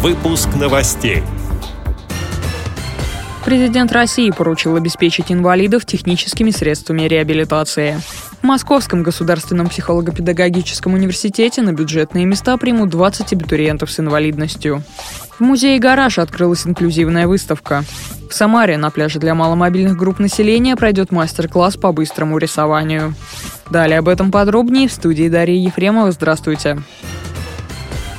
Выпуск новостей. Президент России поручил обеспечить инвалидов техническими средствами реабилитации. В Московском государственном психолого-педагогическом университете на бюджетные места примут 20 абитуриентов с инвалидностью. В музее «Гараж» открылась инклюзивная выставка. В Самаре на пляже для маломобильных групп населения пройдет мастер-класс по быстрому рисованию. Далее об этом подробнее в студии Дарьи Ефремова. Здравствуйте.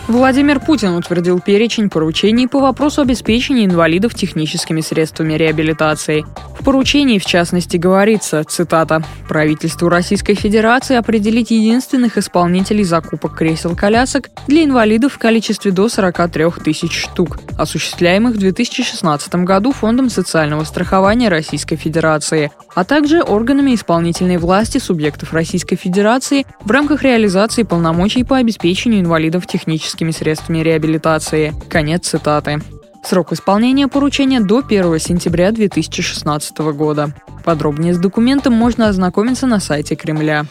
Владимир Путин утвердил перечень поручений по вопросу обеспечения инвалидов техническими средствами реабилитации. В поручении, в частности, говорится, цитата, «Правительству Российской Федерации определить единственных исполнителей закупок кресел-колясок для инвалидов в количестве до 43 тысяч штук, осуществляемых в 2016 году Фондом социального страхования Российской Федерации, а также органами исполнительной власти субъектов Российской Федерации в рамках реализации полномочий по обеспечению инвалидов техническими медицинскими средствами реабилитации. Конец цитаты. Срок исполнения поручения до 1 сентября 2016 года. Подробнее с документом можно ознакомиться на сайте Кремля.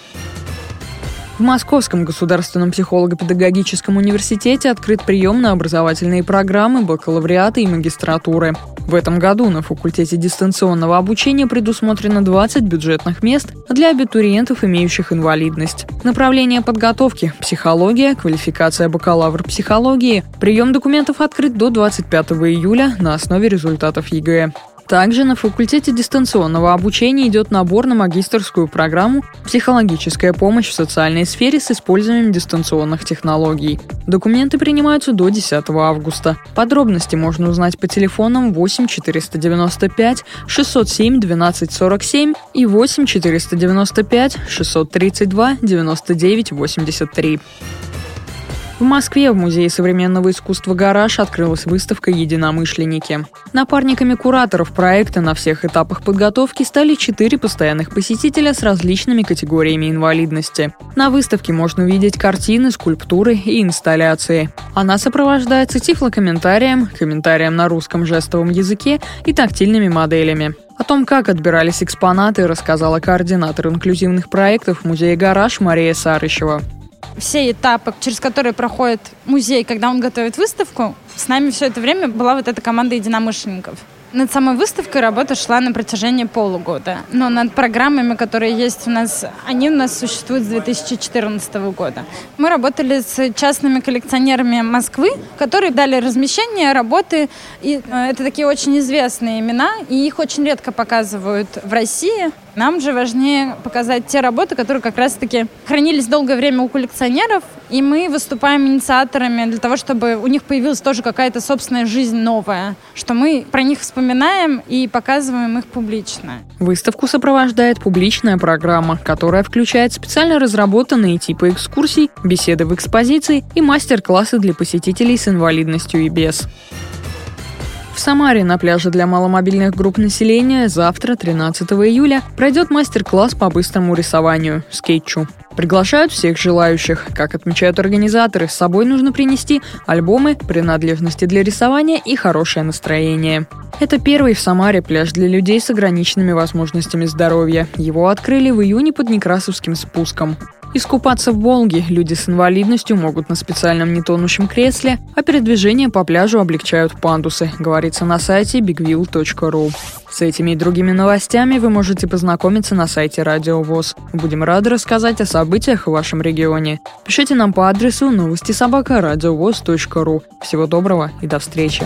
В Московском государственном психолого-педагогическом университете открыт прием на образовательные программы бакалавриата и магистратуры. В этом году на факультете дистанционного обучения предусмотрено 20 бюджетных мест для абитуриентов, имеющих инвалидность. Направление подготовки – психология, квалификация бакалавр психологии. Прием документов открыт до 25 июля на основе результатов ЕГЭ. Также на факультете дистанционного обучения идет набор на магистрскую программу «Психологическая помощь в социальной сфере с использованием дистанционных технологий». Документы принимаются до 10 августа. Подробности можно узнать по телефонам 8 495 607 12 47 и 8 495 632 99 83. В Москве в Музее современного искусства «Гараж» открылась выставка «Единомышленники». Напарниками кураторов проекта на всех этапах подготовки стали четыре постоянных посетителя с различными категориями инвалидности. На выставке можно увидеть картины, скульптуры и инсталляции. Она сопровождается тифлокомментарием, комментарием на русском жестовом языке и тактильными моделями. О том, как отбирались экспонаты, рассказала координатор инклюзивных проектов музея «Гараж» Мария Сарычева все этапы, через которые проходит музей, когда он готовит выставку, с нами все это время была вот эта команда единомышленников. Над самой выставкой работа шла на протяжении полугода. Но над программами, которые есть у нас, они у нас существуют с 2014 года. Мы работали с частными коллекционерами Москвы, которые дали размещение работы. И э, это такие очень известные имена, и их очень редко показывают в России. Нам же важнее показать те работы, которые как раз-таки хранились долгое время у коллекционеров, и мы выступаем инициаторами для того, чтобы у них появилась тоже какая-то собственная жизнь новая, что мы про них вспоминаем и показываем их публично. Выставку сопровождает публичная программа, которая включает специально разработанные типы экскурсий, беседы в экспозиции и мастер-классы для посетителей с инвалидностью и без. В Самаре на пляже для маломобильных групп населения завтра, 13 июля, пройдет мастер-класс по быстрому рисованию – скетчу. Приглашают всех желающих. Как отмечают организаторы, с собой нужно принести альбомы, принадлежности для рисования и хорошее настроение. Это первый в Самаре пляж для людей с ограниченными возможностями здоровья. Его открыли в июне под Некрасовским спуском. Искупаться в Волге люди с инвалидностью могут на специальном нетонущем кресле, а передвижение по пляжу облегчают пандусы, говорится на сайте bigville.ru. С этими и другими новостями вы можете познакомиться на сайте Радио ВОЗ. Будем рады рассказать о событиях в вашем регионе. Пишите нам по адресу новости собака. Всего доброго и до встречи.